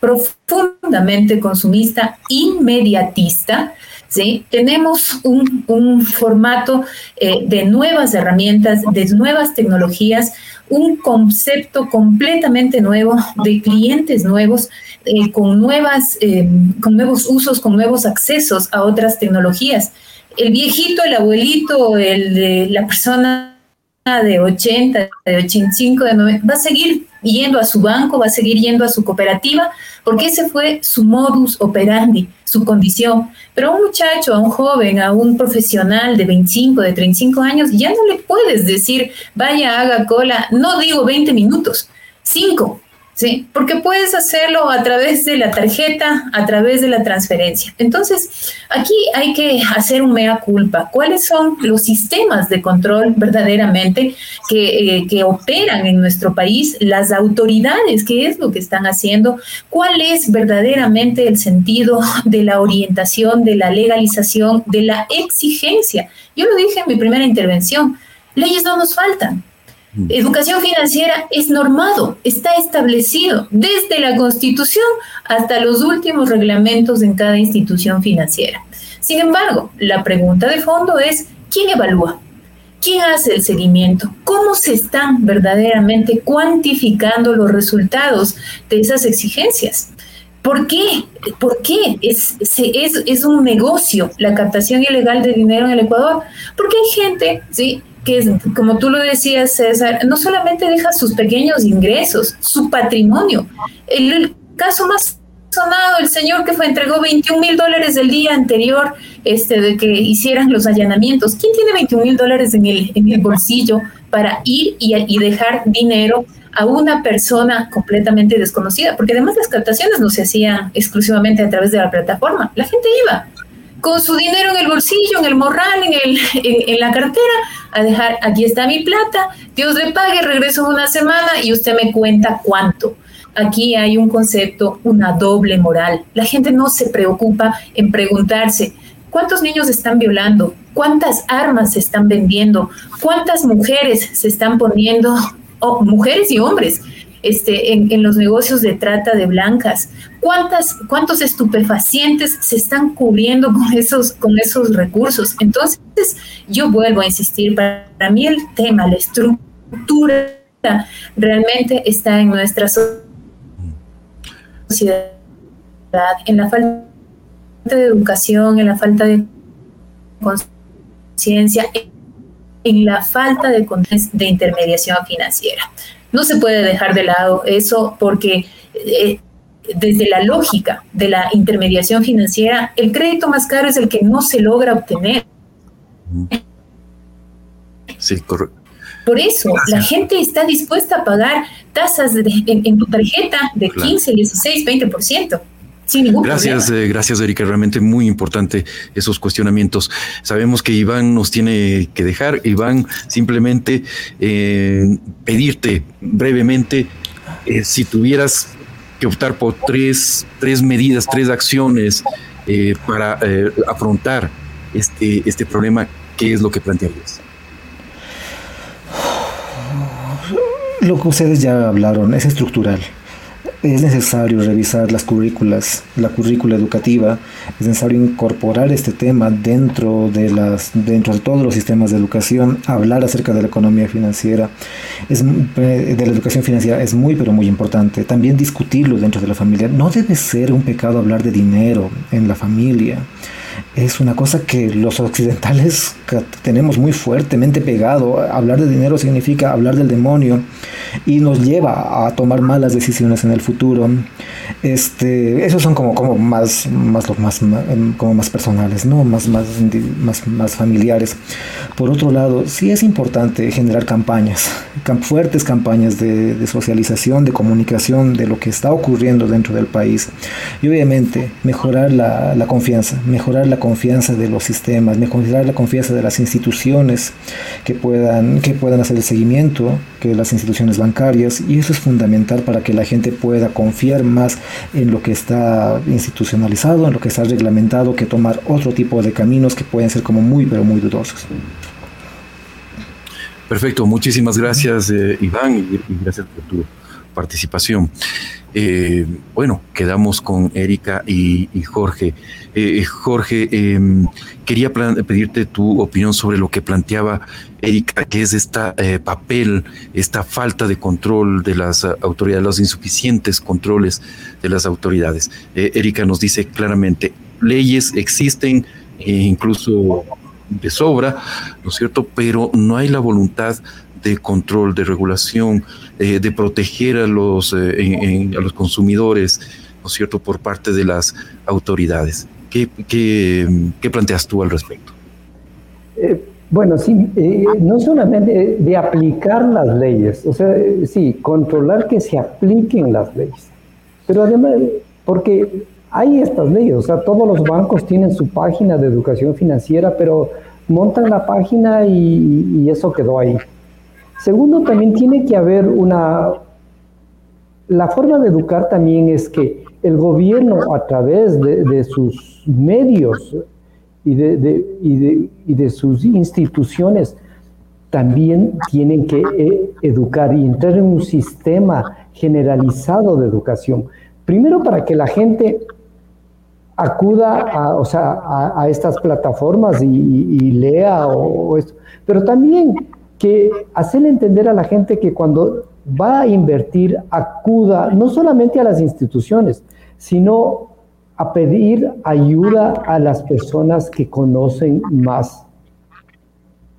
profundamente consumista, inmediatista, ¿sí? Tenemos un, un formato eh, de nuevas herramientas, de nuevas tecnologías, un concepto completamente nuevo de clientes nuevos, eh, con, nuevas, eh, con nuevos usos, con nuevos accesos a otras tecnologías. El viejito, el abuelito, el, la persona de 80, de 85, de 90, va a seguir yendo a su banco, va a seguir yendo a su cooperativa, porque ese fue su modus operandi, su condición. Pero a un muchacho, a un joven, a un profesional de 25, de 35 años, ya no le puedes decir, vaya, haga cola, no digo 20 minutos, 5, ¿sí? Porque puedes hacerlo a través de la tarjeta, a través de la transferencia. Entonces, aquí hay que hacer un mea culpa. ¿Cuáles son los sistemas de control verdaderamente que, eh, que operan en nuestro país? Las autoridades, ¿qué es lo que están haciendo? ¿Cuál es verdaderamente el sentido de la orientación, de la legalización, de la exigencia? Yo lo dije en mi primera intervención. Leyes no nos faltan. Educación financiera es normado, está establecido desde la Constitución hasta los últimos reglamentos en cada institución financiera. Sin embargo, la pregunta de fondo es, ¿quién evalúa? ¿Quién hace el seguimiento? ¿Cómo se están verdaderamente cuantificando los resultados de esas exigencias? ¿Por qué? ¿Por qué es, es, es un negocio la captación ilegal de dinero en el Ecuador? Porque hay gente, ¿sí? Que, como tú lo decías, César, no solamente deja sus pequeños ingresos, su patrimonio. El, caso más sonado, el señor que fue entregó 21 mil dólares el día anterior este, de que hicieran los allanamientos. ¿Quién tiene 21 mil dólares en el, en el bolsillo para ir y, y dejar dinero a una persona completamente desconocida? Porque además las captaciones no se hacían exclusivamente a través de la plataforma. La gente iba con su dinero en el bolsillo, en el morral, en, el, en, la cartera, a dejar, aquí está mi plata, Dios le pague, regreso en una semana y usted me cuenta cuánto. Aquí hay un concepto, una doble moral. La gente no se preocupa en preguntarse, ¿cuántos niños están violando? ¿Cuántas armas se están vendiendo? ¿Cuántas mujeres se están poniendo? mujeres y hombres este, en, los negocios de trata de blancas. ¿Cuántas, ¿Cuántos estupefacientes se están cubriendo con esos, con esos recursos? Entonces, yo vuelvo a insistir, para, mí el tema, la estructura, realmente está en nuestra sociedad, en la falta de educación, en la falta de conciencia, en la falta de, de intermediación financiera. No se puede dejar de lado eso porque eh, desde la lógica de la intermediación financiera, el crédito más caro es el que no se logra obtener. Sí, correcto. Por eso, la gente está dispuesta a pagar tasas en, tu tarjeta de 15, 16, 20% gracias, eh, gracias, Erika. Realmente muy importante esos cuestionamientos. Sabemos que Iván nos tiene que dejar. Iván, simplemente eh, pedirte brevemente eh, si tuvieras que optar por tres, tres medidas, tres acciones para afrontar este, este problema, ¿qué es lo que plantearías? Lo que ustedes ya hablaron es estructural es necesario revisar las currículas, la currícula educativa, es necesario incorporar este tema dentro de, las, dentro de todos los sistemas de educación, hablar acerca de la economía financiera, es, eh, de la educación financiera es muy pero muy importante. También discutirlo dentro de la familia. No debe ser un pecado hablar de dinero en la familia es una cosa que los occidentales tenemos muy fuertemente pegado. Hablar de dinero significa hablar del demonio y nos lleva a tomar malas decisiones en el futuro. Este, esos son como, como más, más, más, como más personales, ¿no? más, más, más, más familiares. Por otro lado, sí es importante generar campañas, fuertes campañas de, de socialización, de comunicación de lo que está ocurriendo dentro del país. Y obviamente mejorar la, la confianza, mejorar la confianza de los sistemas, mejorar la confianza de las instituciones que puedan, que puedan hacer el seguimiento, que las instituciones bancarias, y eso es fundamental para que la gente pueda confiar más en lo que está institucionalizado, en lo que está reglamentado, que tomar otro tipo de caminos que pueden ser como muy, pero muy dudosos. Perfecto, muchísimas gracias eh, Iván y, gracias por tu participación. Eh, bueno, quedamos con Erika y, Jorge. Eh, Jorge, em, quería pedirte tu opinión sobre lo que planteaba Erika, que es este papel, esta falta de control de las autoridades, los insuficientes controles de las autoridades. Erika nos dice claramente, leyes existen, incluso de sobra, ¿no es cierto? Pero no hay la voluntad de control, de regulación, eh, de proteger a los, eh, a los consumidores, ¿no es cierto?, por parte de las autoridades. ¿Qué, qué, planteas tú al respecto? Eh, bueno, sí, no solamente de aplicar las leyes, o sea, sí, controlar que se apliquen las leyes, pero además, porque hay estas leyes, o sea, todos los bancos tienen su página de educación financiera, pero montan la página y eso quedó ahí. Segundo, también tiene que haber una... La forma de educar también es que el gobierno a través de, sus medios y de, y de, sus instituciones también tienen que eh, educar y entrar en un sistema generalizado de educación. Primero para que la gente acuda a, o sea, a, estas plataformas y, lea o, esto, pero también que hacerle entender a la gente que cuando va a invertir acuda no solamente a las instituciones, sino a pedir ayuda a las personas que conocen más.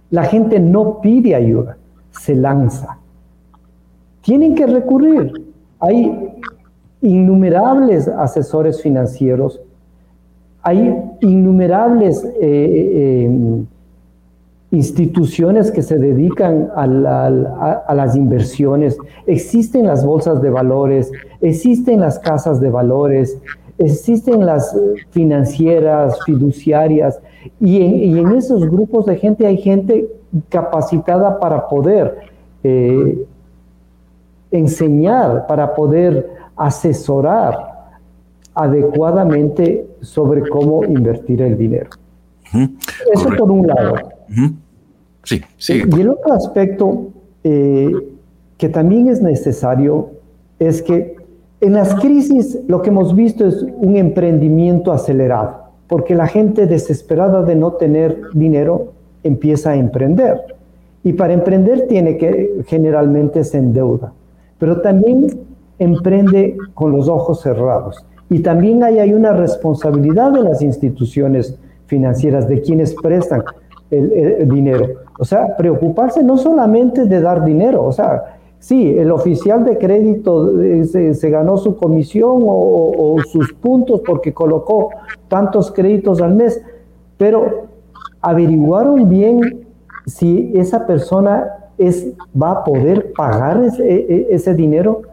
La gente no pide ayuda, se lanza. Tienen que recurrir. Hay innumerables asesores financieros, hay innumerables eh, eh, instituciones que se dedican a, las inversiones, existen las bolsas de valores, existen las casas de valores, existen las financieras, fiduciarias, y en, esos grupos de gente hay gente capacitada para poder eh, enseñar, para poder asesorar adecuadamente sobre cómo invertir el dinero. Eso por un lado. Sí, sí. Y el otro aspecto eh, que también es necesario es que en las crisis lo que hemos visto es un emprendimiento acelerado, porque la gente desesperada de no tener dinero empieza a emprender. Y para emprender tiene que generalmente se endeuda, pero también emprende con los ojos cerrados. Y también hay una responsabilidad de las instituciones financieras, de quienes prestan el, dinero. O sea, preocuparse no solamente de dar dinero, o sea, sí, el oficial de crédito eh, se, ganó su comisión o, sus puntos porque colocó tantos créditos al mes, pero averiguaron bien si esa persona es, va a poder pagar ese, e, e, dinero.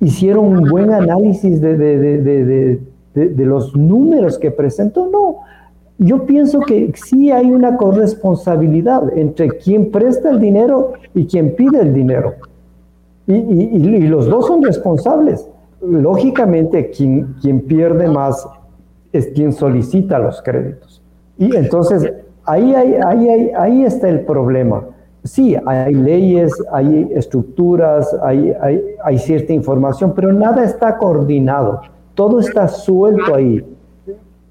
Hicieron un buen análisis de, de, de los números que presentó. No, yo pienso que sí hay una corresponsabilidad entre quien presta el dinero y quien pide el dinero. Y, los dos son responsables. Lógicamente, quien, quien pierde más es quien solicita los créditos. Y entonces, ahí, ahí, ahí, ahí está el problema. sí, hay leyes, hay estructuras, hay, hay, cierta información, pero nada está coordinado, todo está suelto ahí.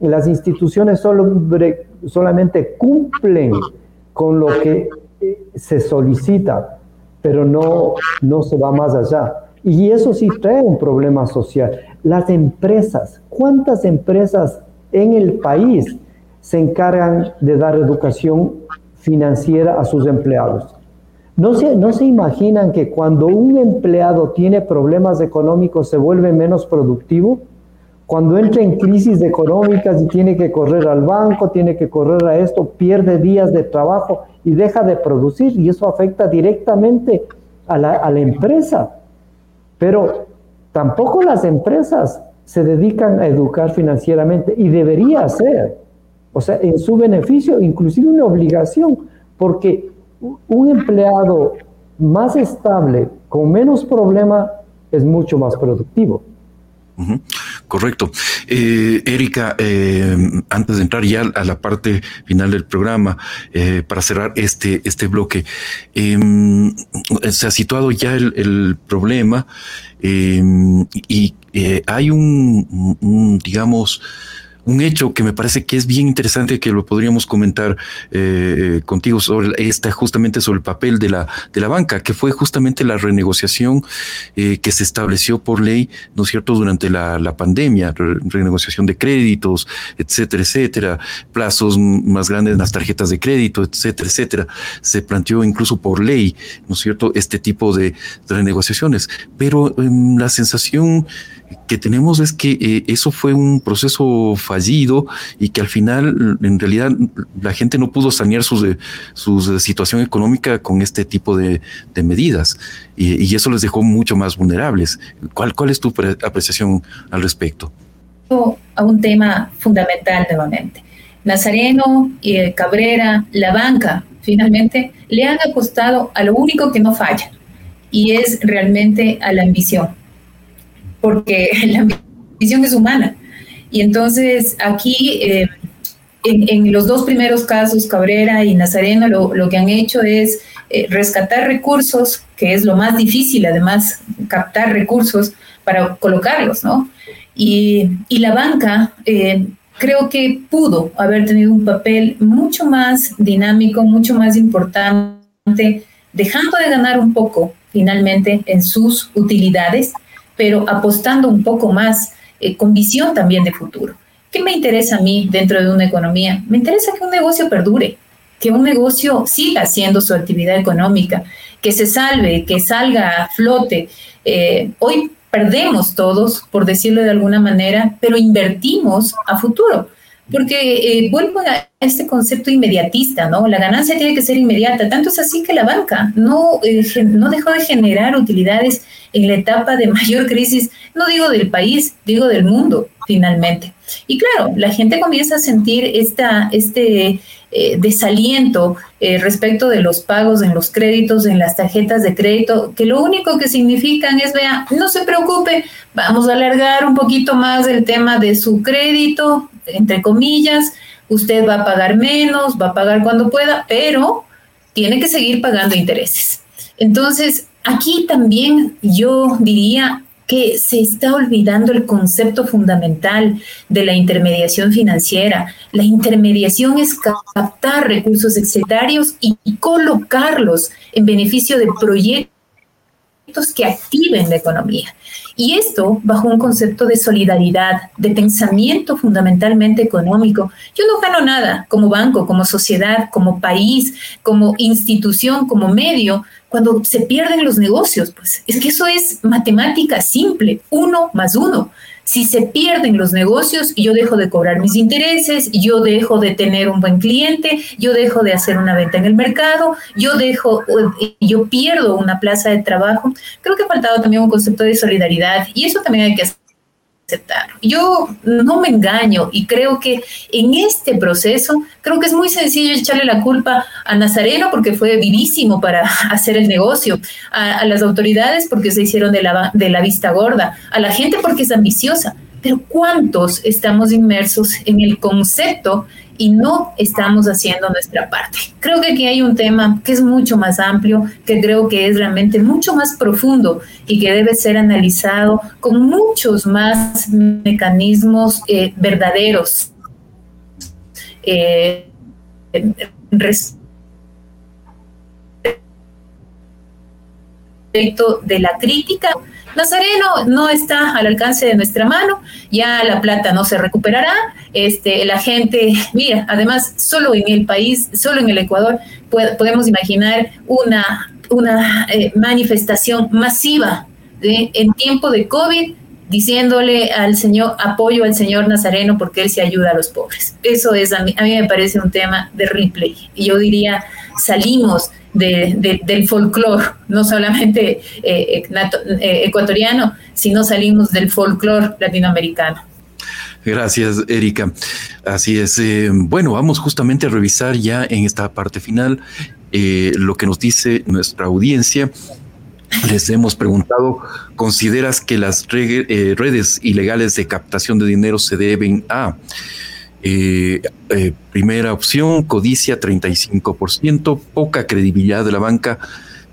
Las instituciones solo, solamente cumplen con lo que se solicita, pero no, no se va más allá. Y eso sí trae un problema social. Las empresas, ¿cuántas empresas en el país se encargan de dar educación financiera a sus empleados? ¿No se, ¿No se imaginan que cuando un empleado tiene problemas económicos se vuelve menos productivo? Cuando entra en crisis económicas y tiene que correr al banco, tiene que correr a esto, pierde días de trabajo y deja de producir y eso afecta directamente a la, a la empresa. Pero tampoco las empresas se dedican a educar financieramente y debería ser, o sea, en su beneficio, inclusive una obligación, porque un empleado más estable, con menos problema, es mucho más productivo. Correcto. Eh, Erika, eh, antes de entrar ya a la parte final del programa, eh, para cerrar este, este bloque, em, se ha situado ya el, problema em, y hay un digamos, un hecho que me parece que es bien interesante que lo podríamos comentar eh, contigo sobre esta justamente sobre el papel de la de la banca que fue justamente la renegociación eh, que se estableció por ley no es cierto durante la, la pandemia renegociación de créditos etcétera etcétera plazos más grandes en las tarjetas de crédito etcétera etcétera. Se planteó incluso por ley no es cierto este tipo de, renegociaciones. Pero em, la sensación que tenemos es que eh, eso fue un proceso fallido y que al final, en realidad, la gente no pudo sanear su, su situación económica con este tipo de, medidas y, eso les dejó mucho más vulnerables. ¿Cuál, cuál es tu apreciación al respecto? A un tema fundamental nuevamente. Nazareno, y Cabrera, la banca, finalmente, le han apostado a lo único que no falla y es realmente a la ambición porque la ambición es humana. Y entonces aquí, eh, en, los dos primeros casos, Cabrera y Nazareno, lo, que han hecho es eh, rescatar recursos, que es lo más difícil, además, captar recursos para colocarlos, ¿no? Y, la banca eh, creo que pudo haber tenido un papel mucho más dinámico, mucho más importante, dejando de ganar un poco finalmente en sus utilidades pero apostando un poco más eh, con visión también de futuro. ¿Qué me interesa a mí dentro de una economía? Me interesa que un negocio perdure, que un negocio siga haciendo su actividad económica, que se salve, que salga a flote. Eh, hoy perdemos todos, por decirlo de alguna manera, pero invertimos a futuro. Porque eh, vuelvo a este concepto inmediatista, ¿no? La ganancia tiene que ser inmediata. Tanto es así que la banca no, eh, no dejó de generar utilidades en la etapa de mayor crisis, no digo del país, digo del mundo, finalmente. Y claro, la gente comienza a sentir esta, este eh, desaliento eh, respecto de los pagos en los créditos, en las tarjetas de crédito, que lo único que significan es, vea, no se preocupe, vamos a alargar un poquito más el tema de su crédito, entre comillas, usted va a pagar menos, va a pagar cuando pueda, pero tiene que seguir pagando intereses. Entonces, aquí también yo diría, que se está olvidando el concepto fundamental de la intermediación financiera. La intermediación es captar recursos excedarios y colocarlos en beneficio de proyectos que activen la economía. Y esto bajo un concepto de solidaridad, de pensamiento fundamentalmente económico. Yo no gano nada como banco, como sociedad, como país, como institución, como medio, cuando se pierden los negocios. Pues es que eso es matemática simple, uno más uno. Si se pierden los negocios, yo dejo de cobrar mis intereses, yo dejo de tener un buen cliente, yo dejo de hacer una venta en el mercado, yo dejo, yo pierdo una plaza de trabajo. Creo que ha faltado también un concepto de solidaridad y eso también hay que hacer aceptar. Yo no me engaño y creo que en este proceso, creo que es muy sencillo echarle la culpa a Nazareno porque fue vivísimo para hacer el negocio, a, las autoridades porque se hicieron de la, de la vista gorda, a la gente porque es ambiciosa. Pero ¿cuántos estamos inmersos en el concepto y no estamos haciendo nuestra parte. Creo que aquí hay un tema que es mucho más amplio, que creo que es realmente mucho más profundo y que debe ser analizado con muchos más mecanismos eh, verdaderos. Eh, respecto de la crítica Nazareno no está al alcance de nuestra mano, ya la plata no se recuperará, este, la gente, mira, además solo en el país, solo en el Ecuador, podemos imaginar una, una eh, manifestación masiva de, en tiempo de COVID diciéndole al señor, apoyo al señor Nazareno porque él se ayuda a los pobres. Eso es, a mí, a mí me parece un tema de replay. Y yo diría, salimos del folclore, no solamente eh, eh, ecuatoriano, sino salimos del folclore latinoamericano. Gracias, Erika. Así es. Eh, bueno, vamos justamente a revisar ya en esta parte final lo que nos dice nuestra audiencia. Les hemos preguntado, ¿consideras que las redes ilegales de captación de dinero se deben a eh, eh, primera opción, codicia 35%, poca credibilidad de la banca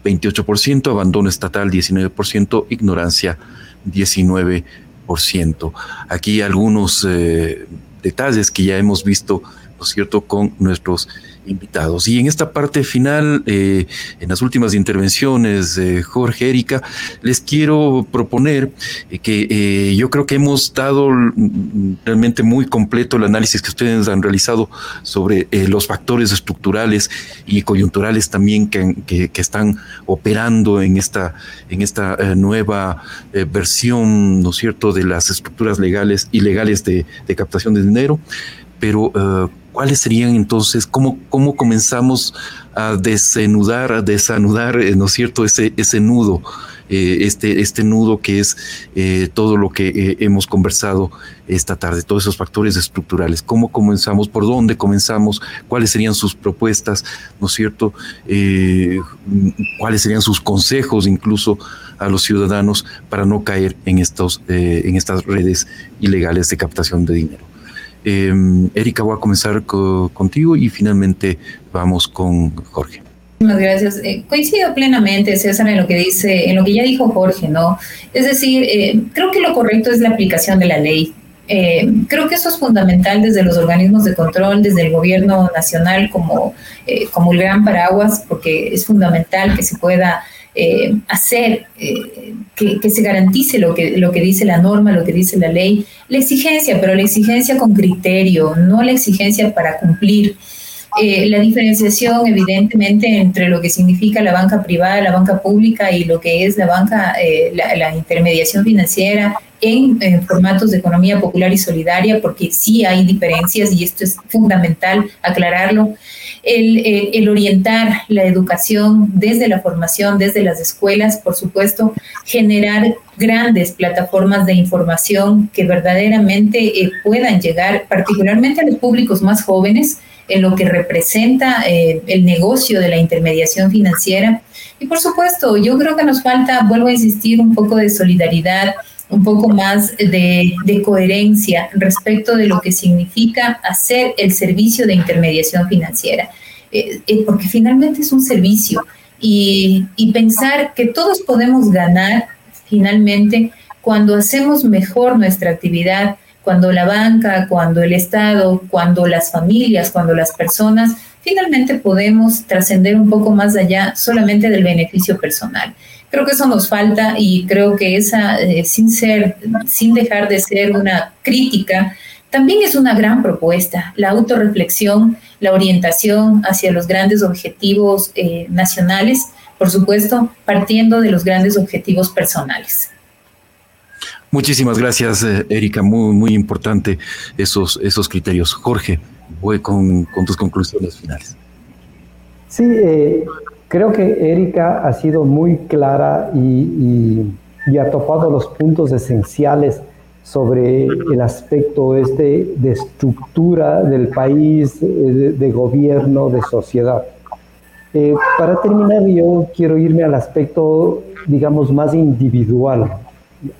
28%, abandono estatal 19%, ignorancia 19%. Aquí algunos eh, detalles que ya hemos visto, ¿no es cierto?, con nuestros invitados. Y en esta parte final, eh, en las últimas intervenciones de Jorge Erika, les quiero proponer eh, que eh, yo creo que hemos dado realmente muy completo el análisis que ustedes han realizado sobre los factores estructurales y coyunturales también que, que, están operando en esta, en esta nueva versión, ¿no es cierto?, de las estructuras legales y legales de captación de dinero. Pero ¿Cuáles serían entonces, cómo, cómo comenzamos a desenudar, a desanudar, eh, ¿no es cierto?, ese, ese nudo, eh, este, este nudo que es eh, todo lo que hemos conversado esta tarde, todos esos factores estructurales. ¿Cómo comenzamos? ¿Por dónde comenzamos? ¿Cuáles serían sus propuestas? ¿No es cierto? ¿Cuáles serían sus consejos incluso a los ciudadanos para no caer en, estos, en estas redes ilegales de captación de dinero? Eh, Erika, voy a comenzar contigo y finalmente vamos con Jorge. Muchas gracias. Eh, coincido plenamente, César, en lo que dice, en lo que ya dijo Jorge, ¿no? Es decir, eh, creo que lo correcto es la aplicación de la ley. Eh, creo que eso es fundamental desde los organismos de control, desde el gobierno nacional como, como el gran paraguas, porque es fundamental que se pueda eh, hacer eh, que, se garantice lo que, lo que dice la norma, lo que dice la ley, la exigencia, pero la exigencia con criterio, no la exigencia para cumplir. Eh, la diferenciación, evidentemente, entre lo que significa la banca privada, la banca pública y lo que es la banca, la, intermediación financiera en, formatos de economía popular y solidaria, porque sí hay diferencias y esto es fundamental aclararlo el, orientar la educación desde la formación, desde las escuelas, por supuesto, generar grandes plataformas de información que verdaderamente eh, puedan llegar particularmente a los públicos más jóvenes en lo que representa eh, el negocio de la intermediación financiera. Y por supuesto, yo creo que nos falta, vuelvo a insistir, un poco de solidaridad, un poco más de, coherencia respecto de lo que significa hacer el servicio de intermediación financiera, eh, eh, porque finalmente es un servicio y, y pensar que todos podemos ganar finalmente cuando hacemos mejor nuestra actividad, cuando la banca, cuando el Estado, cuando las familias, cuando las personas, finalmente podemos trascender un poco más allá solamente del beneficio personal. Creo que eso nos falta y creo que esa, eh, sin ser, sin dejar de ser una crítica, también es una gran propuesta, la autorreflexión, la orientación hacia los grandes objetivos eh, nacionales, por supuesto, partiendo de los grandes objetivos personales. Muchísimas gracias, eh, Erika. Muy, muy importante esos, esos criterios. Jorge, voy con, con tus conclusiones finales. Sí, eh, Creo que Erika ha sido muy clara y, ha topado los puntos esenciales sobre el aspecto este de estructura del país, de, gobierno, de sociedad. Eh, para terminar, yo quiero irme al aspecto, digamos, más individual.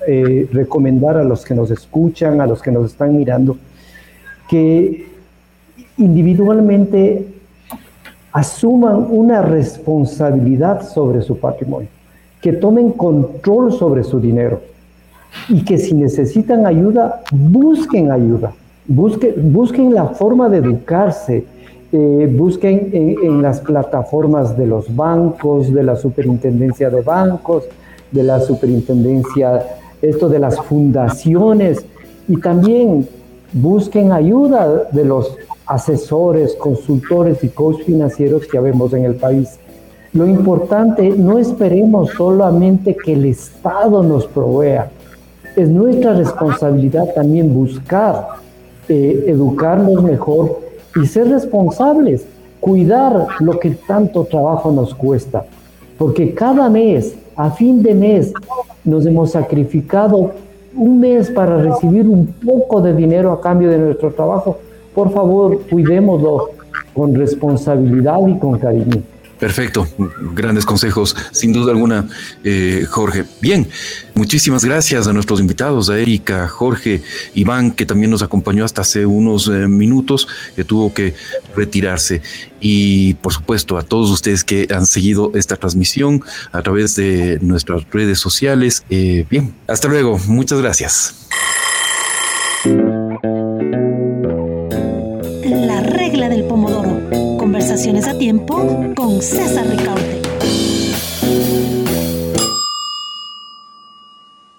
Eh, recomendar a los que nos escuchan, a los que nos están mirando, que individualmente asuman una responsabilidad sobre su patrimonio, que tomen control sobre su dinero y que si necesitan ayuda, busquen ayuda, busquen, la forma de educarse, eh, busquen en, las plataformas de los bancos, de la superintendencia de bancos, de la superintendencia, esto de las fundaciones, y también busquen ayuda de los asesores, consultores y coach financieros que vemos en el país. Lo importante, no esperemos solamente que el Estado nos provea. Es nuestra responsabilidad también buscar eh, educarnos mejor y ser responsables, cuidar lo que tanto trabajo nos cuesta. Porque cada mes, a fin de mes, nos hemos sacrificado un mes para recibir un poco de dinero a cambio de nuestro trabajo. Por favor, cuidémoslo con responsabilidad y con cariño. Perfecto, grandes consejos, sin duda alguna, eh, Jorge. Bien, muchísimas gracias a nuestros invitados, a Erika, Jorge, Iván, que también nos acompañó hasta hace unos eh, minutos, que tuvo que retirarse. Y por supuesto, a todos ustedes que han seguido esta transmisión a través de nuestras redes sociales. Eh, bien, hasta luego, muchas gracias. A tiempo con César Ricaute.